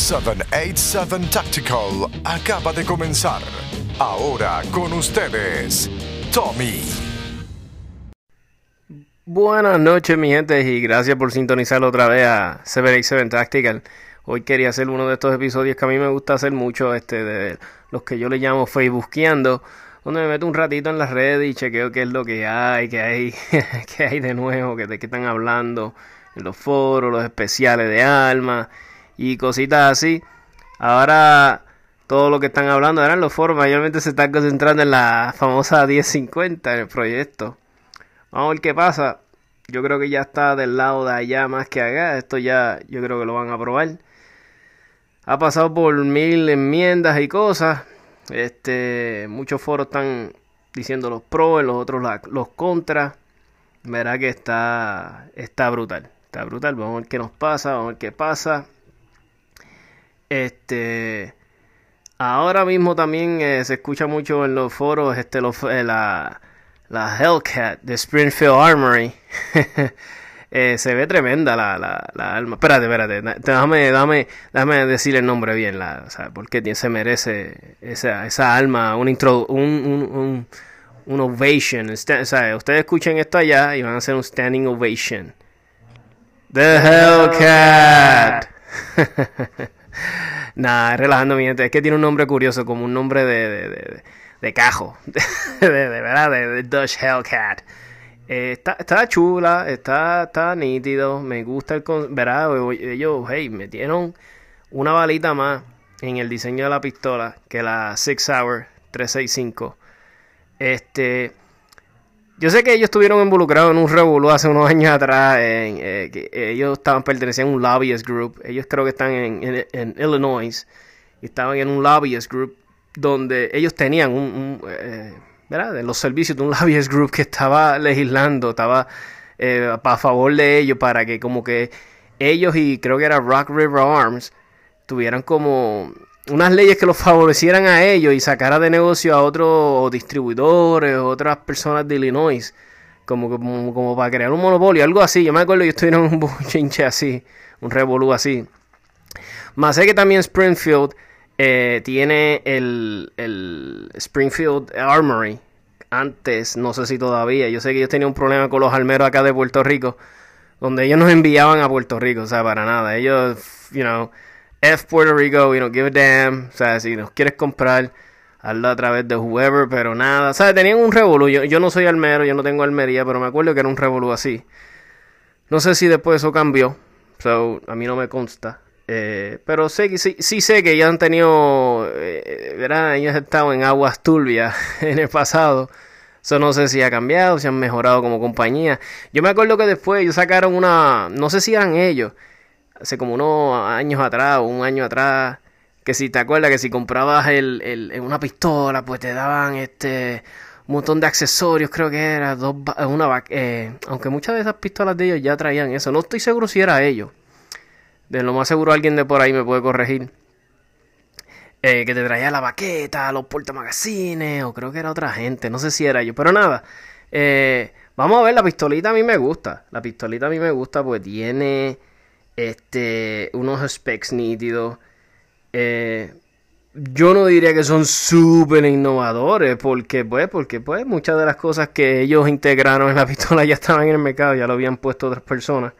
787 Tactical acaba de comenzar. Ahora con ustedes, Tommy. Buenas noches, mi gente, y gracias por sintonizar otra vez a 787 Tactical. Hoy quería hacer uno de estos episodios que a mí me gusta hacer mucho, este, de los que yo le llamo Facebookeando, donde me meto un ratito en las redes y chequeo qué es lo que hay, qué hay, qué hay de nuevo, de qué están hablando en los foros, los especiales de alma y cositas así. Ahora todo lo que están hablando en los foros mayormente se están concentrando en la famosa 1050 en el proyecto. Vamos a ver qué pasa. Yo creo que ya está del lado de allá más que acá. Esto ya yo creo que lo van a aprobar. Ha pasado por mil enmiendas y cosas. Este, muchos foros están diciendo los pros, los otros los contras. Verá que está, está brutal. Está brutal. Vamos a ver qué nos pasa. Vamos a ver qué pasa. Este. Ahora mismo también eh, se escucha mucho en los foros este, eh, la, la Hellcat de Springfield Armory. Eh, se ve tremenda la, la, la, alma. Espérate, espérate. Déjame, decir el nombre bien. La, o sea, porque se merece esa, esa alma, un, intro, un, un, un, ovation. o sea, ustedes escuchen esto allá y van a hacer un standing ovation. The Hellcat. Nah, relajando mi. Es que tiene un nombre curioso, como un nombre de, de, de, de cajo. de, verdad, de, Dutch Hellcat. Eh, está, está chula, está, está nítido. Me gusta el. Verá, ellos, hey, metieron una balita más en el diseño de la pistola que la Six Hour 365. Este. Yo sé que ellos estuvieron involucrados en un revuelo hace unos años atrás. En, eh, ellos estaban perteneciendo a un lobbyist group. Ellos creo que están en, en, Illinois. Y estaban en un lobbyist group donde ellos tenían un, eh, ¿verdad? De los servicios de un lobbyist group que estaba legislando, estaba eh, a favor de ellos para que como que ellos y creo que era Rock River Arms tuvieran como unas leyes que los favorecieran a ellos y sacara de negocio a otros distribuidores, otras personas de Illinois, como, como, como para crear un monopolio, algo así. Yo me acuerdo que en un chinche así, un revolú así. Más sé que también Springfield eh, tiene el, el Springfield Armory. Antes, no sé si todavía. Yo sé que ellos tenían un problema con los almeros acá de Puerto Rico. Donde ellos nos enviaban a Puerto Rico. O sea, para nada. Ellos, you know F Puerto Rico, we don't give a damn. O sea, si nos quieres comprar, hazlo a través de whoever, pero nada. O sea, tenían un revolú. Yo, no soy almero, yo no tengo almería, pero me acuerdo que era un revolú así. No sé si después eso cambió. So, a mí no me consta. Eh, pero sé sí, sí sé que ya han tenido, eh, verán, ellos han estado en aguas turbias en el pasado. Eso no sé si ha cambiado, si han mejorado como compañía. Yo me acuerdo que después ellos sacaron una, no sé si eran ellos, hace como unos años atrás, un año atrás, que si te acuerdas que si comprabas el, el, una pistola, pues te daban este un montón de accesorios, creo que era, dos, una, eh, aunque muchas de esas pistolas de ellos ya traían eso, no estoy seguro si era ellos, de lo más seguro alguien de por ahí me puede corregir, eh, que te traía la baqueta, los portamagazines, o creo que era otra gente, no sé si era yo, pero nada, eh, vamos a ver, la pistolita a mí me gusta, la pistolita a mí me gusta, pues tiene este, unos specs nítidos. Eh, yo no diría que son súper innovadores, porque pues, porque pues muchas de las cosas que ellos integraron en la pistola ya estaban en el mercado, ya lo habían puesto otras personas.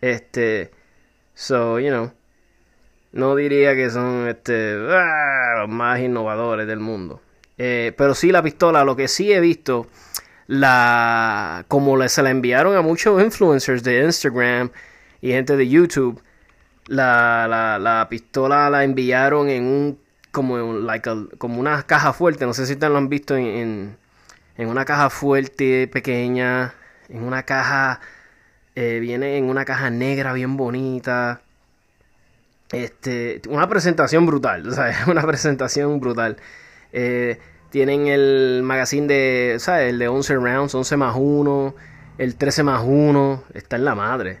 Este, so, you know, no diría que son este, ah, los más innovadores del mundo. Eh, pero sí la pistola, lo que sí he visto, la, como se la enviaron a muchos influencers de Instagram, y gente de YouTube, la, la, la pistola la enviaron en un como, like como una caja fuerte, no sé si ustedes lo han visto en, en, una caja fuerte, pequeña, en una caja, eh, viene en una caja negra bien bonita. Este, una presentación brutal, sea, una presentación brutal. Eh, tienen el magazine de, ¿sabes? El de 11 rounds, 11 más 1, el 13 más 1, está en la madre.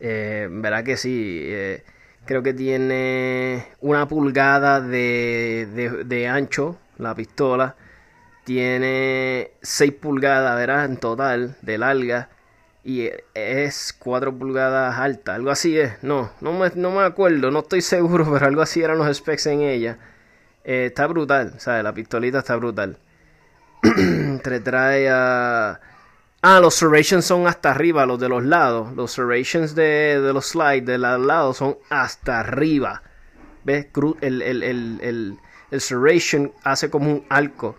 Eh, Verá que sí. Eh, creo que tiene una pulgada de, de, ancho la pistola. Tiene 6 pulgadas, verás, en total de larga. y es 4 pulgadas alta, algo así es, no, no me, no me acuerdo, no estoy seguro, pero algo así eran los specs en ella. Eh, está brutal, ¿sabes? La pistolita está brutal. Te trae a... Ah, los serrations son hasta arriba, los de los lados. Los serrations de, de los slides de los lados son hasta arriba. ¿Ves? El, el, el, el serration hace como un arco.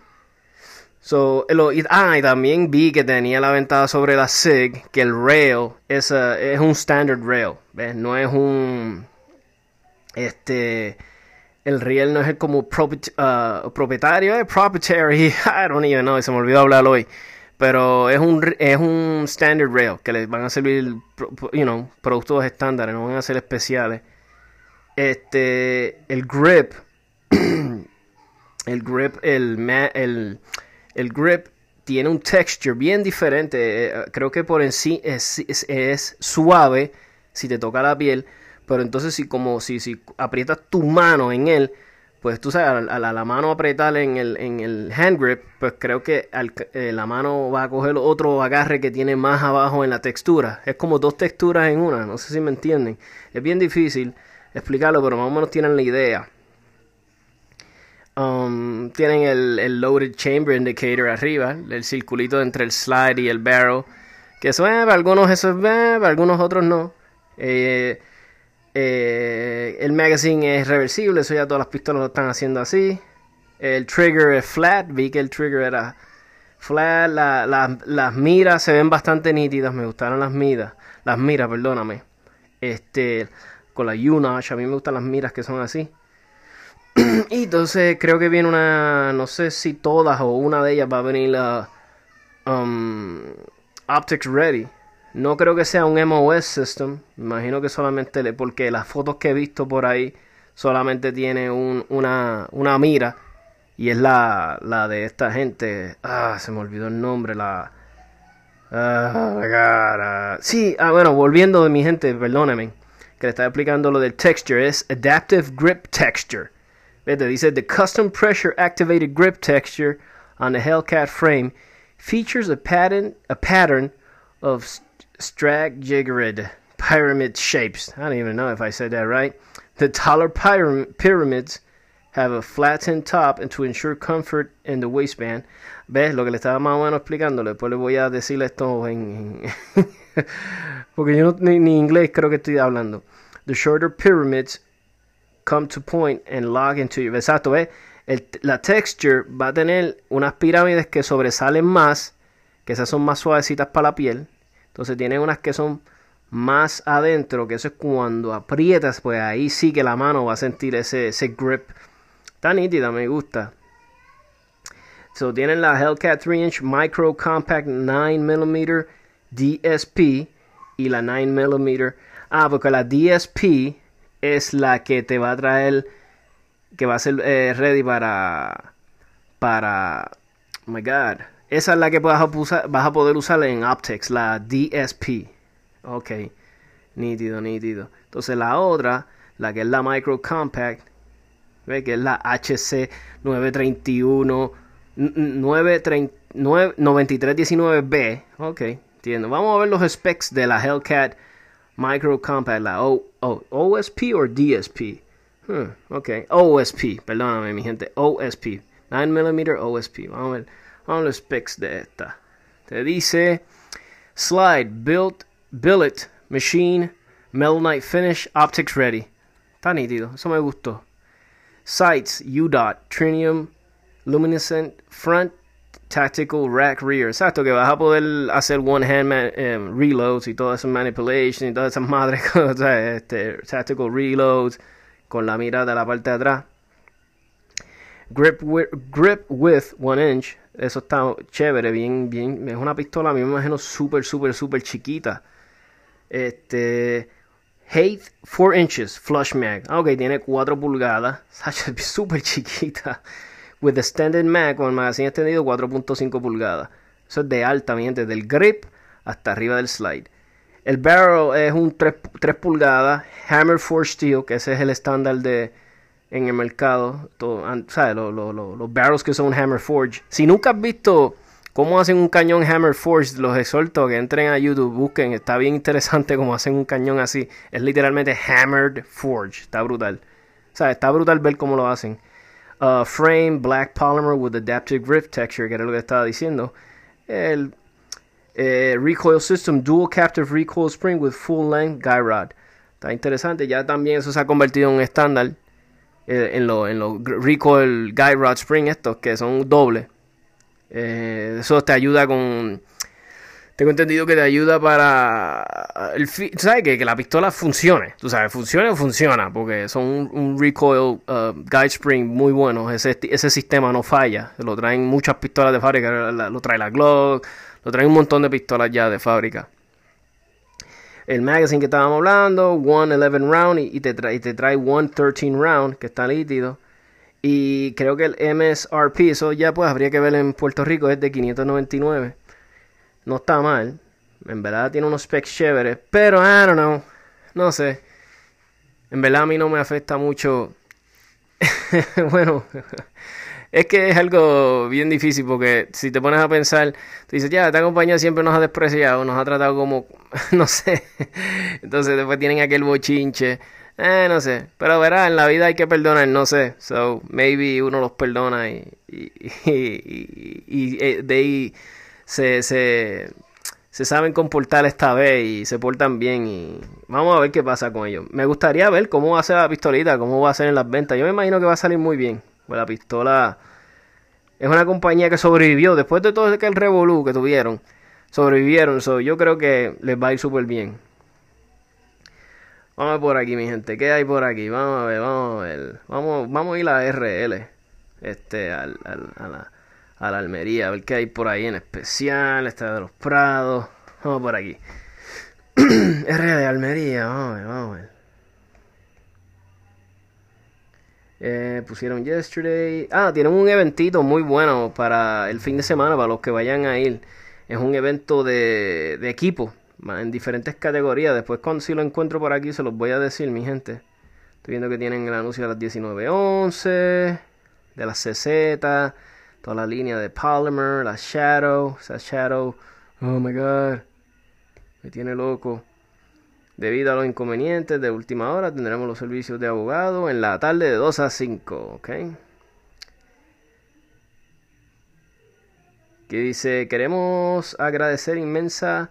So, ah, y también vi que tenía la ventaja sobre la SIG, que el rail es, es un standard rail, ¿ves? No es un... Este... El rail no es como uh, propietario, es proprietary, I don't even know, se me olvidó hablar hoy. Pero es un, es un standard rail que les van a servir, you know, productos estándares, no van a ser especiales. Este, el grip, el grip, el, el el grip tiene un texture bien diferente. Eh, creo que por en sí es, suave si te toca la piel. Pero entonces si como si, si aprietas tu mano en él, pues tú sabes, a la, mano apretar en el, en el hand grip, pues creo que eh, la mano va a coger otro agarre que tiene más abajo en la textura. Es como dos texturas en una, no sé si me entienden. Es bien difícil explicarlo, pero más o menos tienen la idea. Um, tienen el, loaded chamber indicator arriba, el circulito entre el slide y el barrel. Que eso es, para algunos eso es, para algunos otros no. Eh, eh, el magazine es reversible, eso ya todas las pistolas lo están haciendo así. El trigger es flat, vi que el trigger era flat. las miras se ven bastante nítidas, me gustaron las miras. Las miras, perdóname. Este, con la U-Notch, a mí me gustan las miras que son así. y entonces creo que viene una, no sé si todas o una de ellas va a venir la um, Optics Ready. No creo que sea un MOS system. Imagino que solamente le, porque las fotos que he visto por ahí solamente tiene una, una mira. Y es la, la de esta gente. Ah, se me olvidó el nombre. La. Ah, sí, ah, bueno, volviendo de mi gente, perdónenme. Que le estaba explicando lo del texture. Es Adaptive Grip Texture. Vete, dice the custom pressure activated grip texture on the Hellcat frame features a pattern a pattern of stratigrade pyramid shapes. I don't even know if I said that right. The taller pyramids have a flattened top and to ensure comfort in the waistband. ¿Ves? Lo que le estaba más o menos explicando. Después le voy a decirle esto en... porque yo no, ni, ni inglés creo que estoy hablando. The shorter pyramids come to point and log into you. Exacto, ¿ves? la texture va a tener unas pirámides que sobresalen más, que esas son más suavecitas para la piel. Entonces tiene unas que son más adentro, que eso es cuando aprietas, pues ahí sí que la mano va a sentir ese, ese grip. Está nítida, me gusta. So, tienen la Hellcat 3-inch Micro Compact 9mm DSP y la 9mm. Ah, porque la DSP es la que te va a traer, que va a ser eh, ready para, para, oh my god, esa es la que vas a, vas a poder usar en Optics, la DSP. Ok, nítido, nítido. Entonces la otra, la que es la Micro Compact, ¿ve? que es la HC 931 9319B. Ok, entiendo. Vamos a ver los specs de la Hellcat Micro Compact, la o, OSP o DSP. Hmm, ok, OSP, perdóname mi gente, OSP, 9mm OSP. Vamos a ver, a los specs de esta. Te dice slide, built, billet, machine, metal night finish, optics ready. Está nítido, eso me gustó. Sights, UDOT, trinium, luminescent front, Tactical Rack Rear. Exacto, que vas a poder hacer one hand em, reloads y todas esas manipulations y todas esas madres cosas. Este, tactical reloads con la mira de la parte de atrás. Grip grip with one inch. Eso está chévere, bien, bien. Es una pistola, a mí me imagino súper, súper, súper chiquita. Este. Height 4 inches, flush mag. Ah, ok, tiene 4 pulgadas. Súper chiquita with extended mag con el magazine extendido 4.5 pulgadas. Eso es de alta, mi gente, del grip hasta arriba del slide. El barrel es un 3, pulgadas, hammer forged steel, que ese es el estándar de en el mercado. ¿Sabes? Los, los, los, barrels que son hammer forged. Si nunca has visto cómo hacen un cañón Hammer Forge. Los exhorto que entren a YouTube, busquen. Está bien interesante cómo hacen un cañón así. Es literalmente Hammered Forge. Está brutal. O sea, está brutal ver cómo lo hacen. Uh, frame, black polymer with adaptive grip texture, que era lo que estaba diciendo. El eh, recoil system, dual captive recoil spring with full length guy rod. Está interesante. Ya también eso se ha convertido en un estándar eh, en los en lo recoil guy rod spring estos que son dobles. Eh, eso te ayuda con tengo entendido que te ayuda para el sabes que, que la pistola funcione tú sabes funciona o funciona porque son un, recoil uh, guide spring muy bueno. Ese, ese sistema no falla. Lo traen muchas pistolas de fábrica lo trae la Glock lo traen un montón de pistolas ya de fábrica el magazine que estábamos hablando, one 11 round y, te trae, y te trae one 13 round que está nítido. Y creo que el MSRP, eso ya pues habría que ver en Puerto Rico, es de 599. No está mal. En verdad tiene unos specs chéveres. Pero, I don't know. No sé. En verdad a mí no me afecta mucho. bueno, es que es algo bien difícil porque si te pones a pensar, tú dices, ya, esta compañía siempre nos ha despreciado, nos ha tratado como, no sé. Entonces después tienen aquel bochinche. Eh, no sé. Pero verá, en la vida hay que perdonar, no sé. So, maybe uno los perdona y, y, y, y eh, de ahí se, se, se saben comportar esta vez y se portan bien y vamos a ver qué pasa con ellos. Me gustaría ver cómo va a ser la pistolita, cómo va a ser en las ventas. Yo me imagino que va a salir muy bien. Pues la pistola es una compañía que sobrevivió después de todo aquel revolú que tuvieron. Sobrevivieron, so, yo creo que les va a ir súper bien. Vamos a ver por aquí, mi gente. ¿Qué hay por aquí? Vamos a ver, vamos a ver. Vamos, vamos a ir a RL. Este, al, a, la, a la Almería. A ver qué hay por ahí en especial. Esta de los Prados. Vamos por aquí. RL Almería. Vamos a ver, vamos a ver. Eh, pusieron yesterday. Ah, tienen un eventito muy bueno para el fin de semana, para los que vayan a ir. Es un evento de, de equipo, en diferentes categorías. Después, cuando si lo encuentro por aquí, se los voy a decir, mi gente. Estoy viendo que tienen el anuncio de las 1911, de las CZ, toda la línea de Polymer, la Shadow, esa Shadow. Oh my god, me tiene loco. Debido a los inconvenientes de última hora, tendremos los servicios de abogado en la tarde de 2 a 5. ¿ok? Que dice, queremos agradecer inmensa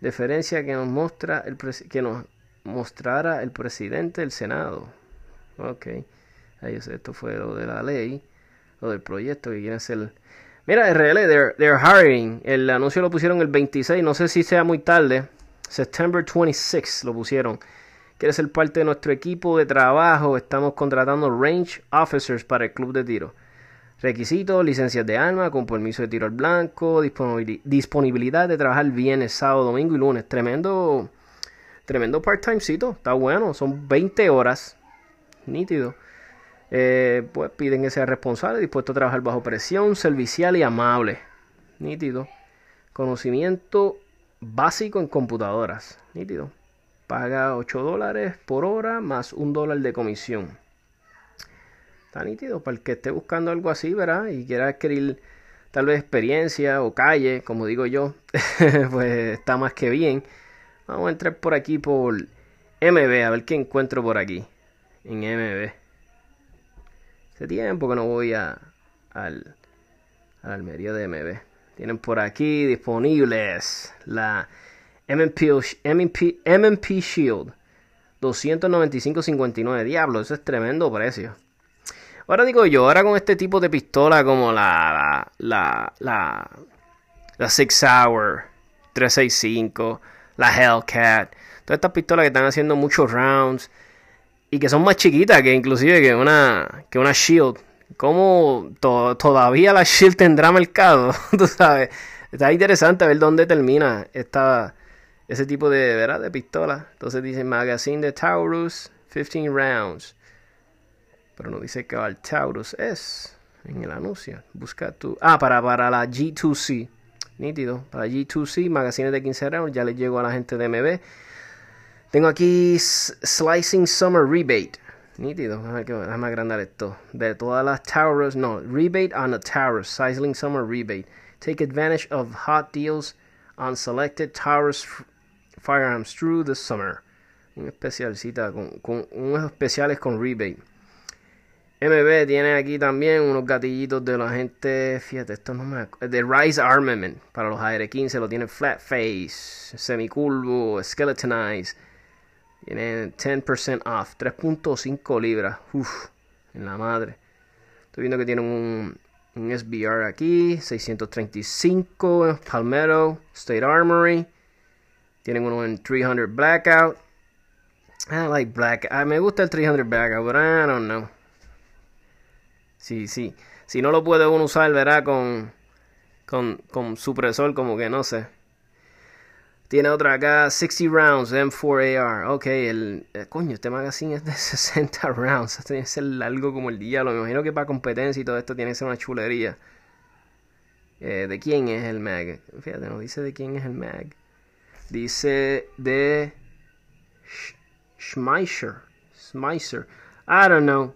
deferencia que nos, muestra el que nos mostrara el presidente del Senado. Ok. Ahí esto fue lo de la ley, lo del proyecto que quieren hacer. Mira, RL, they're, they're hiring. El anuncio lo pusieron el 26, no sé si sea muy tarde. September 26 lo pusieron. ¿Quieres ser parte de nuestro equipo de trabajo? Estamos contratando range officers para el club de tiro. Requisitos, licencias de arma, con permiso de tiro al blanco, disponibilidad de trabajar viernes, sábado, domingo y lunes. Tremendo, tremendo part-timecito, está bueno, son 20 horas, nítido. Eh, pues piden que sea responsable, dispuesto a trabajar bajo presión, servicial y amable. Nítido. Conocimiento básico en computadoras. Nítido. Paga 8 dólares por hora más un dólar de comisión. Está nítido. Para el que esté buscando algo así, ¿verdad? Y quiera adquirir tal vez experiencia o calle, como digo yo, pues está más que bien. Vamos a entrar por aquí por MB, a ver qué encuentro por aquí. En MB. Hace tiempo que no voy a, al, Almería de MB. Tienen por aquí disponibles la MMP, MMP, Shield 295.59. Diablo, eso es tremendo precio. Ahora digo yo, ahora con este tipo de pistola como la la la la, Six Hour 365, la Hellcat, todas estas pistolas que están haciendo muchos rounds y que son más chiquitas que inclusive que una que una Shield cómo todavía la Shield tendrá mercado, tú sabes. Está interesante ver dónde termina esta, ese tipo de, ¿verdad? de pistola. Entonces dice Magazine de Taurus, 15 rounds. Pero no dice que el Taurus es en el anuncio. Busca tu. Ah, para, para la G2C. Nítido. Para G2C, magazines de 15 rounds. Ya le llego a la gente de MB. Tengo aquí Slicing Summer Rebate. Nítido, déjame agrandar esto. De todas las Taurus, no, rebate on the Taurus, Sizzling Summer Rebate. Take advantage of hot deals on selected Taurus firearms through the summer. Un especialcita con, con unos especiales con rebate. MB tiene aquí también unos gatillitos de la gente. Fíjate, esto no me De Rise Armament para los AR-15. Lo tiene Flat Face, Semicurvo, Skeletonized. Tiene 10% off, 3.5 libras. Uf, en la madre. Estoy viendo que tienen un, un SBR aquí, 635, Palmetto, State Armory. Tienen uno en 300 Blackout. I like Black. Ah, me gusta el 300 Blackout, but I don't know. Sí, sí. Si no lo puede uno usar, verá, con, con, con supresor, como que no sé. Tiene otra acá, 60 rounds, M4AR. Ok, el, eh, coño, este magazine es de 60 rounds. Tiene que ser largo como el diablo. Me imagino que para competencia y todo esto tiene que ser una chulería. Eh, ¿De quién es el mag? Fíjate, no dice de quién es el mag. Dice de Schmeischer. Schmeischer. I don't know.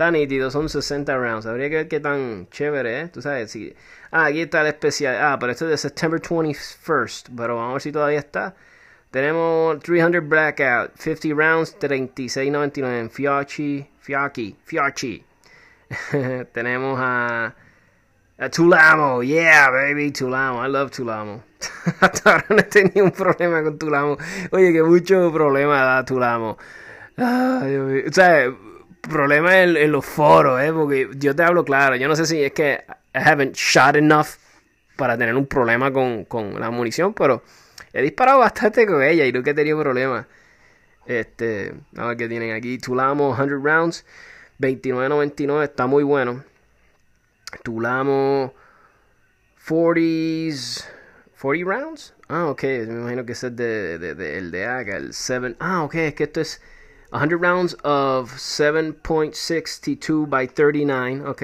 Está nítido, son 60 rounds. Habría que ver qué tan chévere, ¿eh? Tú sabes, si... Ah, aquí está el especial. Ah, pero esto es de September 21st. Pero vamos a ver si todavía está. Tenemos 300 Blackout, 50 rounds, 36.99 Fiachi, Fiaki, Fiachi. Tenemos a, a Tulamo, yeah, baby, Tulamo, I love Tulamo. Hasta ahora no he tenido un problema con Tulamo. Oye, que mucho problema da Tulamo. O sea, problema en, en, los foros, ¿eh? Porque yo te hablo claro, yo no sé si es que I haven't shot enough para tener un problema con, con la munición, pero he disparado bastante con ella y nunca he tenido problemas. Este, a ver qué tienen aquí. Tulamo 100 rounds, 29.99, está muy bueno. Tulamo 40s, 40 rounds. Ah, ok, me imagino que ese es de, de, el de acá, el 7. Ah, ok, es que esto es 100 rounds of 7.62 by 39, ok.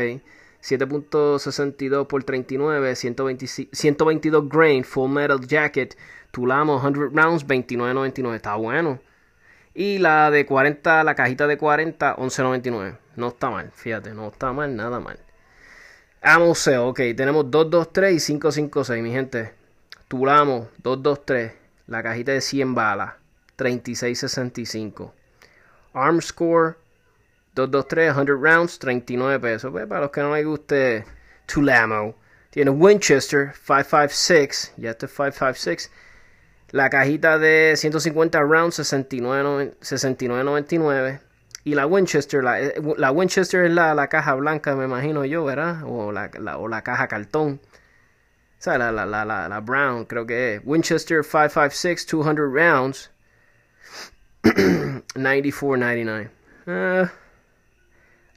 7.62 por 39, 122 grain, full metal jacket, Tulamo 100 rounds, 29.99, está bueno. Y la de 40, la cajita de 40, 11.99. No está mal, fíjate, no está mal, nada mal. Amoseo, ok, tenemos 223 y 556, mi gente. Tulamo 223, la cajita de 100 balas, 36.65. Arm Score 223, 100 rounds, 39 pesos. Pues para los que no les guste Tulamo. Tiene Winchester 556, ya este 556. La cajita de 150 rounds, 69.99. y la Winchester, la, la, Winchester es la, la caja blanca, me imagino yo, ¿verdad? O la, la o caja cartón. O sea, la, la, la, la, brown, creo que es. Winchester 556, 200 rounds. 94.99. Uh,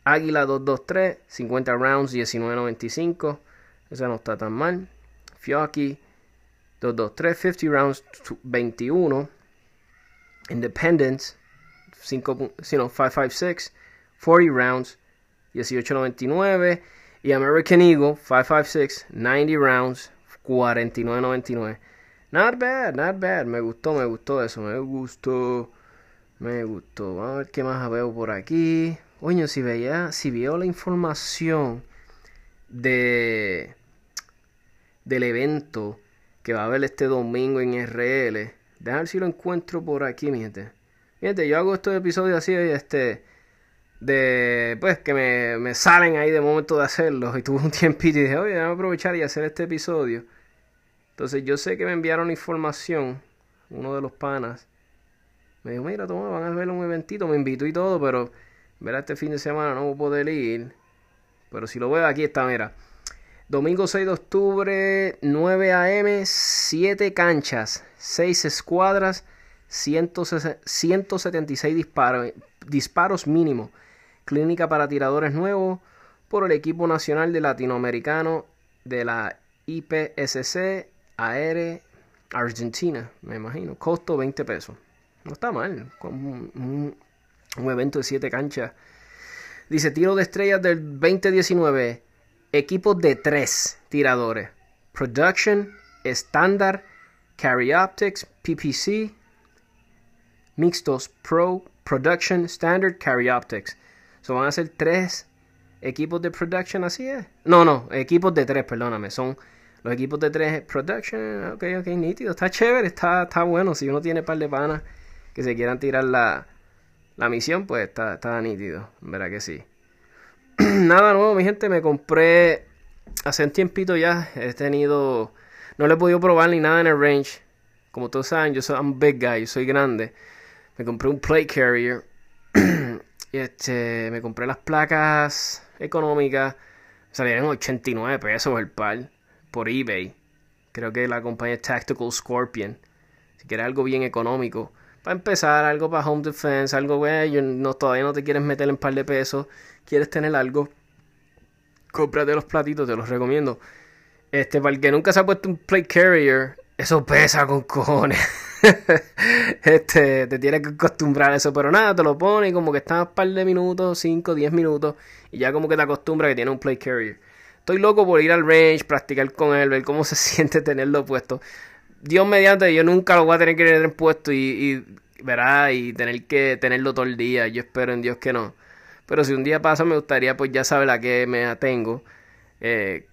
Águila 223, 50 rounds, 19.95. Esa no está tan mal. Fioki 223, 50 rounds, 21. Independence 5, 556, 40 rounds, 18.99. Y American Eagle 556, 90 rounds, 49.99. Not bad, not bad. Me gustó, me gustó eso. Me gustó. Me gustó. Vamos a ver qué más veo por aquí. Oye, si veía, si veo la información de del evento que va a haber este domingo en RL, déjame si lo encuentro por aquí, mi gente. yo hago estos episodios así, este, de, pues, que me, me salen ahí de momento de hacerlos. Y tuve un tiempito y dije, oye, déjame aprovechar y hacer este episodio. Entonces, yo sé que me enviaron información, uno de los panas, me dijo, mira, toma, van a ver un eventito, me invito y todo, pero verá este fin de semana no voy a poder ir. Pero si lo veo aquí está, mira. Domingo 6 de octubre, 9 a.m., 7 canchas, 6 escuadras, 176 disparos, disparos mínimo. Clínica para tiradores nuevos por el equipo nacional de latinoamericano de la IPSC AR Argentina, me imagino. Costo 20 pesos. No está mal. Un, un, evento de 7 canchas. Dice tiro de estrellas del 2019. Equipos de 3 tiradores. Production, estándar, Carry Optics, PPC, mixtos, Pro, Production, Standard, Carry Optics. So van a ser 3 equipos de production, así es. No, no, equipos de 3, perdóname. Son Los equipos de 3 production, ok, ok, nítido. Está chévere, está, está bueno. Si uno tiene par de panas que se quieran tirar la, la misión, pues está, está nítido. Verá que sí. Nada nuevo, mi gente. Me compré hace un tiempito ya. He tenido. No le he podido probar ni nada en el range. Como todos saben, yo soy un big guy, yo soy grande. Me compré un plate carrier. y este, me compré las placas económicas. Salieron 89 pesos el par por eBay. Creo que la compañía Tactical Scorpion. Si quieres algo bien económico. Para empezar, algo para home defense, algo, güey, no, todavía no te quieres meter en par de pesos. Quieres tener algo. Cómprate los platitos, te los recomiendo. Este, para el que nunca se ha puesto un plate carrier, eso pesa con cojones. este, te tienes que acostumbrar a eso, pero nada, te lo pones y como que estás un par de minutos, 5, 10 minutos, y ya como que te acostumbras que tiene un plate carrier. Estoy loco por ir al range, practicar con él, ver cómo se siente tenerlo puesto. Dios mediante, yo nunca lo voy a tener que tener puesto y, verá, y tener que tenerlo todo el día. Yo espero en Dios que no. Pero si un día pasa, me gustaría pues ya saber a qué me atengo. Eh,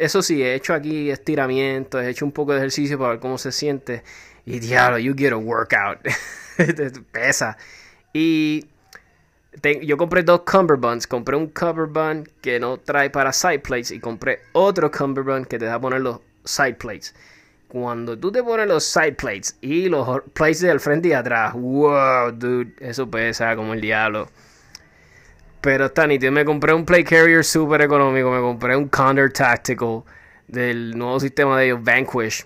eso sí, he hecho aquí estiramientos, he hecho un poco de ejercicio para ver cómo se siente. Y diablo, you get a workout. Pesa. Y yo compré dos cummerbunds. Compré un cummerbund que no trae para side plates y compré otro cummerbund que te da a poner los side plates. Cuando tú te pones los side plates y los plates del frente y atrás, wow, dude, eso pesa como el diablo. Pero está nítido. Me compré un plate carrier super económico. Me compré un Condor Tactical del nuevo sistema de ellos, Vanquish.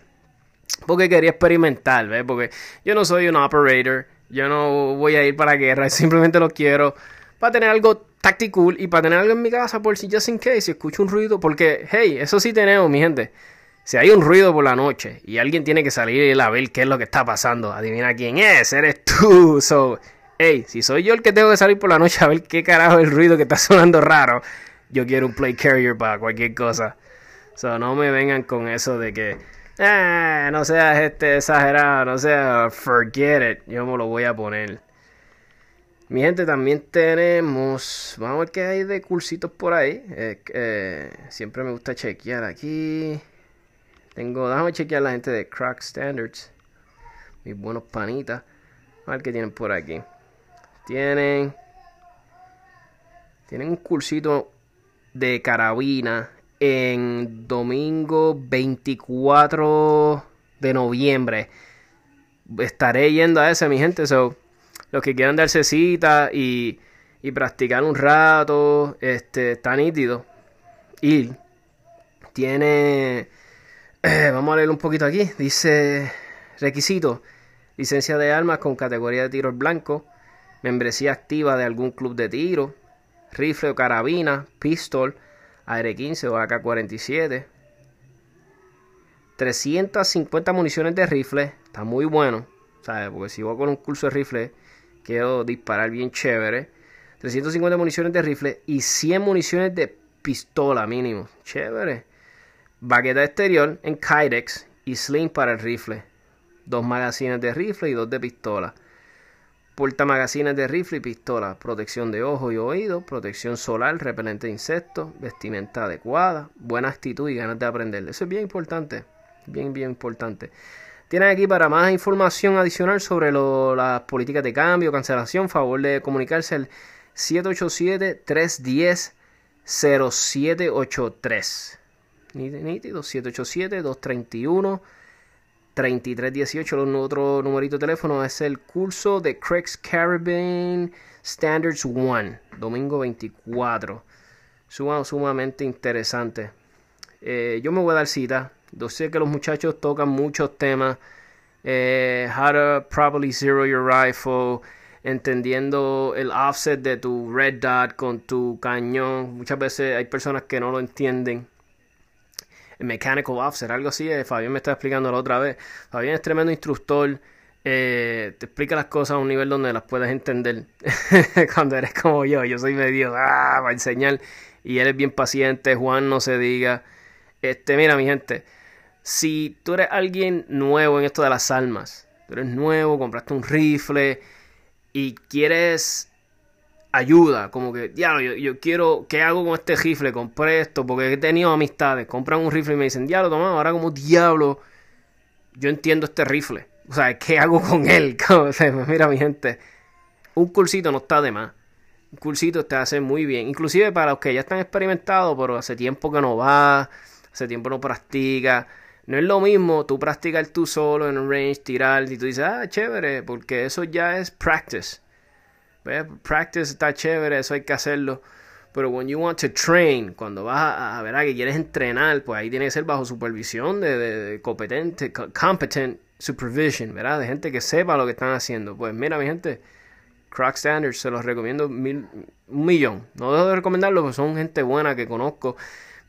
Porque quería experimentar, ¿ves? Porque yo no soy un operator. Yo no voy a ir para la guerra, simplemente lo quiero para tener algo tactical y para tener algo en mi casa por si just in case, si escucho un ruido, porque, hey, eso sí tenemos, mi gente. Si hay un ruido por la noche y alguien tiene que salir a ver qué es lo que está pasando, adivina quién es, eres tú. So, hey, si soy yo el que tengo que salir por la noche a ver qué carajo es el ruido que está sonando raro, yo quiero un play carrier para cualquier cosa. So, no me vengan con eso de que eh, no seas este exagerado, no seas forget it. Yo me lo voy a poner. Mi gente, también tenemos. Vamos a ver qué hay de cursitos por ahí. Eh, siempre me gusta chequear aquí. Tengo. Déjame chequear la gente de Crack Standards. Mis buenos panitas. A ver qué tienen por aquí. Tienen. Tienen un cursito de carabina en domingo 24 de noviembre. Estaré yendo a ese, mi gente. So, los que quieran darse cita y, y practicar un rato, este, está nítido. Y tiene, vamos a leer un poquito aquí. Dice requisito: licencia de armas con categoría de tiro blanco, membresía activa de algún club de tiro, rifle o carabina, pistol AR-15 o AK-47. 350 municiones de rifle. Está muy bueno. ¿Sabes? Porque si voy con un curso de rifle, quiero disparar bien chévere. 350 municiones de rifle y 100 municiones de pistola mínimo. Chévere. Baqueta exterior en Kydex y sling para el rifle. Dos magazines de rifle y dos de pistola magazines de rifle y pistola, protección de ojo y oído, protección solar, repelente de insectos, vestimenta adecuada, buena actitud y ganas de aprender. Eso es bien importante, bien, bien importante. Tienen aquí para más información adicional sobre las políticas de cambio, cancelación, favor de comunicarse al 787-310-0783. Nítido, 787-231. 3318, el otro numerito de teléfono es el curso de Craig's Caribbean Standards 1, domingo 24. sumamente interesante. Eh, yo me voy a dar cita. Yo sé que los muchachos tocan muchos temas. Eh, how to properly zero your rifle. Entendiendo el offset de tu red dot con tu cañón. Muchas veces hay personas que no lo entienden. Mechanical Offset, algo así. Eh, Fabián me está explicando la otra vez. Fabián es tremendo instructor. Eh, te explica las cosas a un nivel donde las puedes entender. Cuando eres como yo, yo soy medio ah, a enseñar. Y él es bien paciente. Juan no se diga. Este, mira, mi gente. Si tú eres alguien nuevo en esto de las armas, tú eres nuevo, compraste un rifle y quieres ayuda, como que, diablo, yo, yo, quiero, ¿qué hago con este rifle? Compré esto, porque he tenido amistades, compran un rifle y me dicen, diablo, toma, ahora como diablo, yo entiendo este rifle. O sea, ¿qué hago con él? Sea, mira, mi gente, un cursito no está de más. Un cursito te hace muy bien. Inclusive para los que ya están experimentados, pero hace tiempo que no va, hace tiempo no practica. No es lo mismo tú practicar tú solo en un range, tirar, y tú dices, ah, chévere, porque eso ya es practice. Practice está chévere, eso hay que hacerlo. Pero when you want to train, cuando vas a, a ver que quieres entrenar, pues ahí tiene que ser bajo supervisión de, de, competente, competent supervision, ¿verdad? De gente que sepa lo que están haciendo. Pues mira, mi gente, Croc Standards se los recomiendo mil, un millón. No dejo de recomendarlo porque son gente buena que conozco.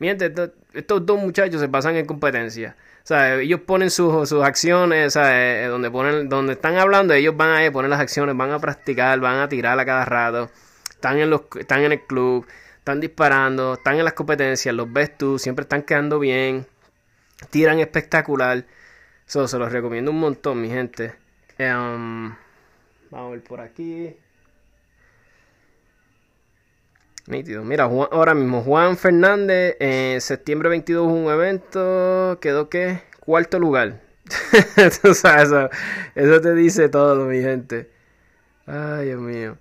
Mi gente, estos dos muchachos se pasan en competencia. Sea, ellos ponen sus, sus acciones, sea, eh, donde ponen, donde están hablando, ellos van a poner las acciones, van a practicar, van a tirar a cada rato. Están en los, están en el club, están disparando, están en las competencias, los ves tú, siempre están quedando bien, tiran espectacular. Eso se los recomiendo un montón, mi gente. Um, vamos a ver por aquí. Mira, ahora mismo Juan Fernández, en septiembre 22 un evento, quedó que cuarto lugar. eso, eso te dice todo, mi gente. Ay, Dios mío.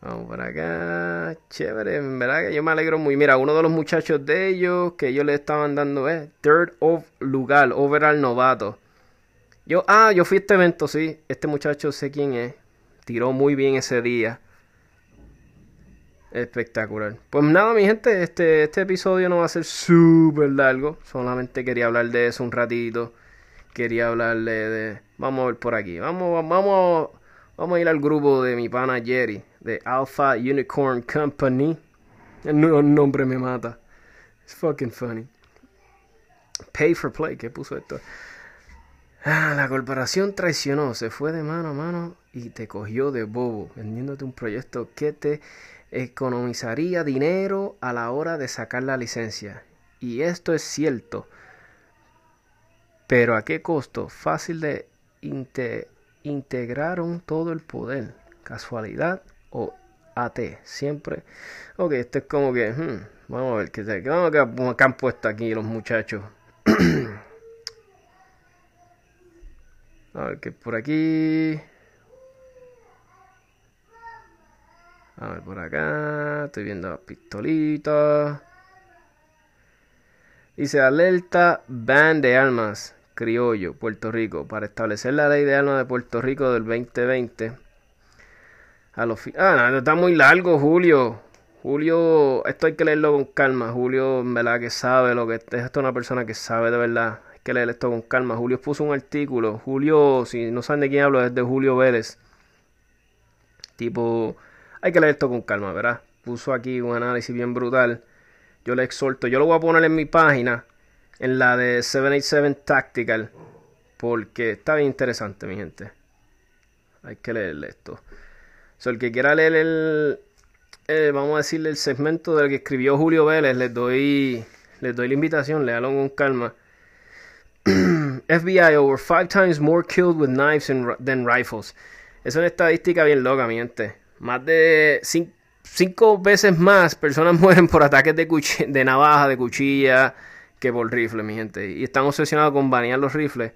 Vamos por acá. Chévere, en verdad que yo me alegro muy. Mira, uno de los muchachos de ellos que ellos le estaban dando es third of lugar, overall novato. Yo, ah, yo fui a este evento, sí. Este muchacho sé quién es. Tiró muy bien ese día. Espectacular. Pues nada, mi gente, este, este episodio no va a ser súper largo. Solamente quería hablar de eso un ratito. Quería hablarle de. Vamos a ver por aquí. Vamos, vamos, vamos a ir al grupo de mi pana Jerry, de Alpha Unicorn Company. El nombre me mata. It's fucking funny. Pay for play, ¿qué puso esto? Ah, la corporación traicionó, se fue de mano a mano y te cogió de bobo, vendiéndote un proyecto que te economizaría dinero a la hora de sacar la licencia. Y esto es cierto. Pero a qué costo? Fácil de integraron todo el poder. Casualidad o AT. Siempre. Ok, esto es como que. Hmm, vamos a ver qué, qué, qué han puesto aquí los muchachos. a ver qué por aquí. A ver por acá. Estoy viendo las pistolitas. Dice alerta ban de armas criollo, Puerto Rico, para establecer la ley de armas de Puerto Rico del 2020. A los ah, no, está muy largo, Julio. Julio, esto hay que leerlo con calma. Julio, en verdad, que sabe lo que es. Esto es una persona que sabe de verdad. Hay que leer esto con calma. Julio puso un artículo. Julio, si no saben de quién hablo, es de Julio Vélez. Tipo, hay que leer esto con calma, ¿verdad? Puso aquí un análisis bien brutal. Yo le exhorto, yo lo voy a poner en mi página, en la de 787 Tactical, porque está bien interesante, mi gente. Hay que leerle esto. So, el que quiera leer el, vamos a decirle el segmento del que escribió Julio Vélez, les doy, les doy la invitación, léalo con calma. FBI over five times more killed with knives than rifles. Es una estadística bien loca, mi gente. Más de cinco, veces más personas mueren por ataques de, de navaja, de cuchilla, que por rifle, mi gente. Y están obsesionados con banear los rifles.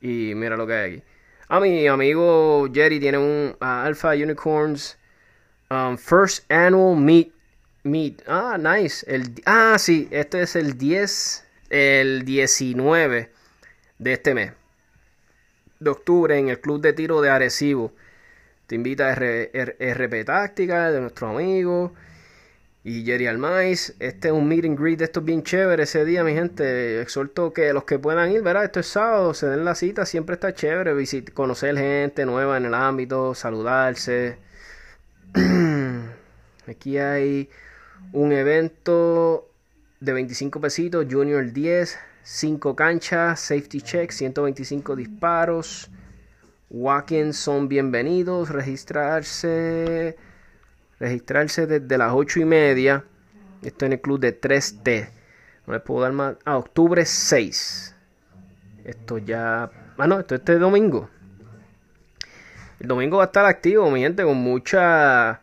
Y mira lo que hay aquí. A ah, mi amigo Jerry tiene un Alpha Unicorns um, First Annual Meet. Meet. Ah, nice. El, ah, sí, este es el 10, el 19 de este mes. De octubre en el Club de Tiro de Arecibo. Te invita a RP Táctica de nuestro amigo y Jerry Almais. Este es un meet and greet de estos bien chévere ese día, mi gente. Exhorto que los que puedan ir, ¿verdad? Esto es sábado, se den la cita, siempre está chévere. conocer gente nueva en el ámbito, saludarse. Aquí hay un evento de 25 pesitos, Junior 10, 5 canchas, safety check, 125 disparos. Walk-ins son bienvenidos. Registrarse. Registrarse desde las 8 y media. Estoy en el club de 3T. No les puedo dar más. Ah, octubre 6. Esto ya. Ah, no, esto es este domingo. El domingo va a estar activo, mi gente, con mucha.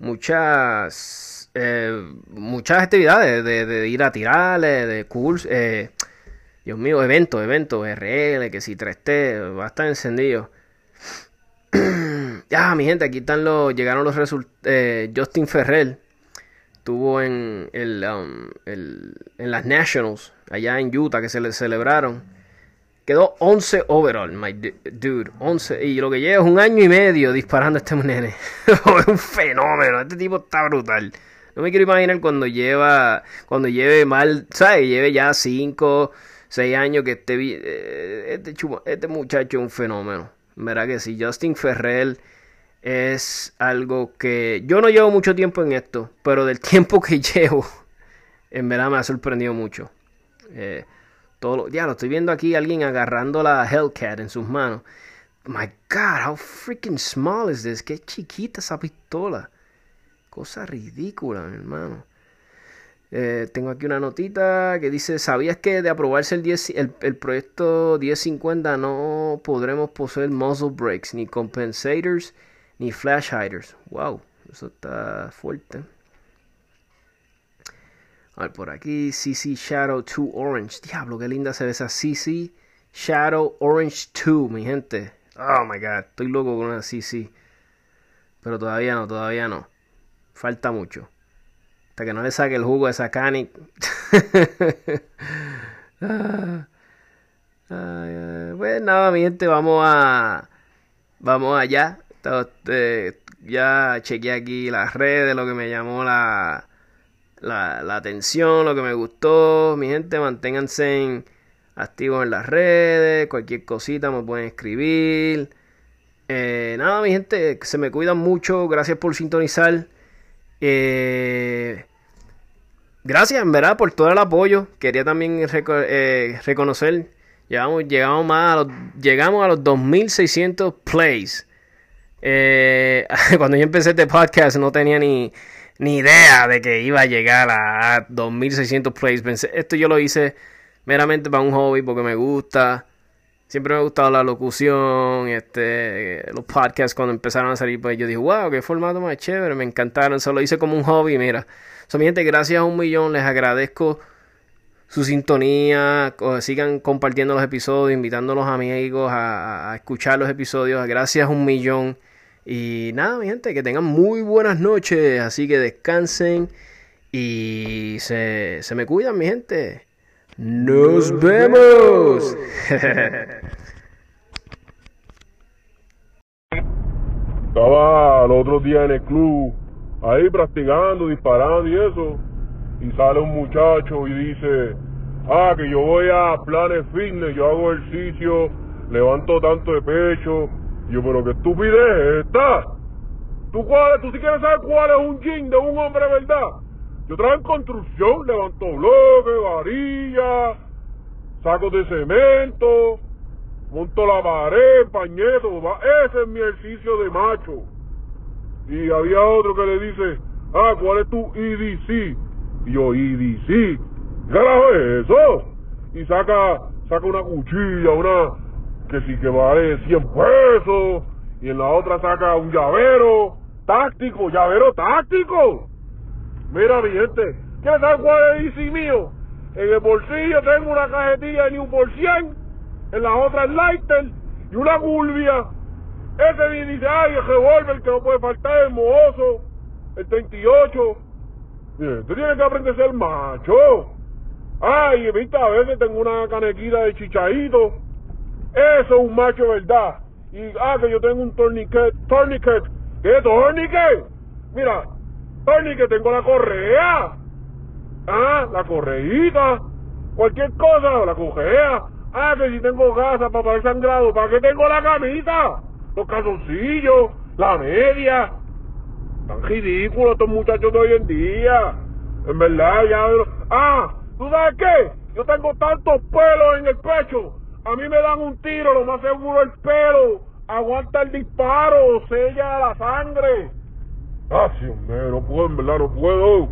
muchas eh, muchas actividades de, ir a tirarle, de cursos, eh, Dios mío, eventos, eventos, RL, que si 3T, va a estar encendido. ya, mi gente, aquí están los, llegaron los resultados. Eh, Justin Ferrell estuvo en, el, um, el, en las Nationals, allá en Utah, que se le celebraron. Quedó 11 overall, my dude. 11. Y lo que lleva es un año y medio disparando a este nene. es un fenómeno. Este tipo está brutal. No me quiero imaginar cuando lleva. Cuando lleve mal. ¿Sabes? Lleve ya 5, 6 años que esté. Eh, este, este muchacho es un fenómeno. Verá que sí. Justin Ferrell es algo que. Yo no llevo mucho tiempo en esto. Pero del tiempo que llevo. En verdad me ha sorprendido mucho. Eh, todo ya lo estoy viendo aquí alguien agarrando la Hellcat en sus manos. My God, how freaking small is this? Qué chiquita esa pistola. Cosa ridícula, mi hermano. Eh, tengo aquí una notita que dice, ¿sabías que de aprobarse el, 10, el, el, proyecto 1050 no podremos poseer muzzle brakes, ni compensators, ni flash hiders? Wow, eso está fuerte. A ver, por aquí, CC Shadow 2 Orange. Diablo, qué linda se ve esa CC Shadow Orange 2, mi gente. Oh my god, estoy loco con una CC. Pero todavía no, todavía no. Falta mucho. Que no le saque el jugo a esa canic. pues nada, mi gente, vamos a. Vamos allá. Ya chequeé aquí las redes, lo que me llamó la la, la atención, lo que me gustó. Mi gente, manténganse activos en las redes. Cualquier cosita me pueden escribir. Eh, nada, mi gente, se me cuidan mucho. Gracias por sintonizar. Eh, gracias, en verdad, por todo el apoyo. Quería también eh, reconocer. Llegamos, llegamos, más a los, llegamos a los 2600 plays. cuando yo empecé este podcast no tenía ni, ni idea de que iba a llegar a 2600 plays. esto yo lo hice meramente para un hobby porque me gusta. Siempre me ha gustado la locución, este, los podcasts cuando empezaron a salir, pues yo dije, wow, qué formato más chévere, me encantaron, solo hice como un hobby, mira. So, mi gente, gracias a un millón, les agradezco su sintonía, sigan compartiendo los episodios, invitando a los amigos a, a escuchar los episodios, gracias a un millón. Y nada, mi gente, que tengan muy buenas noches. Así que descansen y se, se me cuidan, mi gente. Nos vemos. Estaba el otro día en el club, ahí practicando, disparando y eso. Y sale un muchacho y dice, ah, que yo voy a planes fitness, yo hago ejercicio, levanto tanto de pecho yo, pero qué estupidez es esta. ¿Tú, cuál, tú si quieres saber cuál es un jean de un hombre, ¿verdad? Yo trabajo en construcción, levanto bloques, varilla, sacos de cemento, monto la pared, pañeto, ese es mi ejercicio de macho. Y había otro que le dice, ah, ¿cuál es tu EDC? Y yo, EDC, ¿qué carajo es eso? Y saca, saca una cuchilla, una, que sí que vale 100 pesos, y en la otra saca un llavero táctico, llavero táctico. Mira, mi gente, ¿quieres saber cuál es el mío? En el bolsillo tengo una cajetilla de New por 100, en la otra el lighter y una gulbia. Ese dice, ay, el revólver que no puede faltar, el mohoso, el 38. Bien, tú tienes que aprender a ser macho. Ay, viste, a veces tengo una canequita de chichadito eso es un macho, ¿verdad? Y, ah, que yo tengo un torniquet. ¿Torniquet? ¿Qué torniquet? Mira, torniquet, tengo la correa. Ah, la correíta. Cualquier cosa, la correa. Ah, que si tengo gasa para parar sangrado, ¿para qué tengo la camisa? Los calzoncillos, la media. Tan ridículos estos muchachos de hoy en día. En verdad, ya... Ah, ¿tú sabes qué? Yo tengo tantos pelos en el pecho a mí me dan un tiro, lo más seguro el pelo. Aguanta el disparo, sella la sangre. Ah, sí, no puedo, en verdad, no puedo.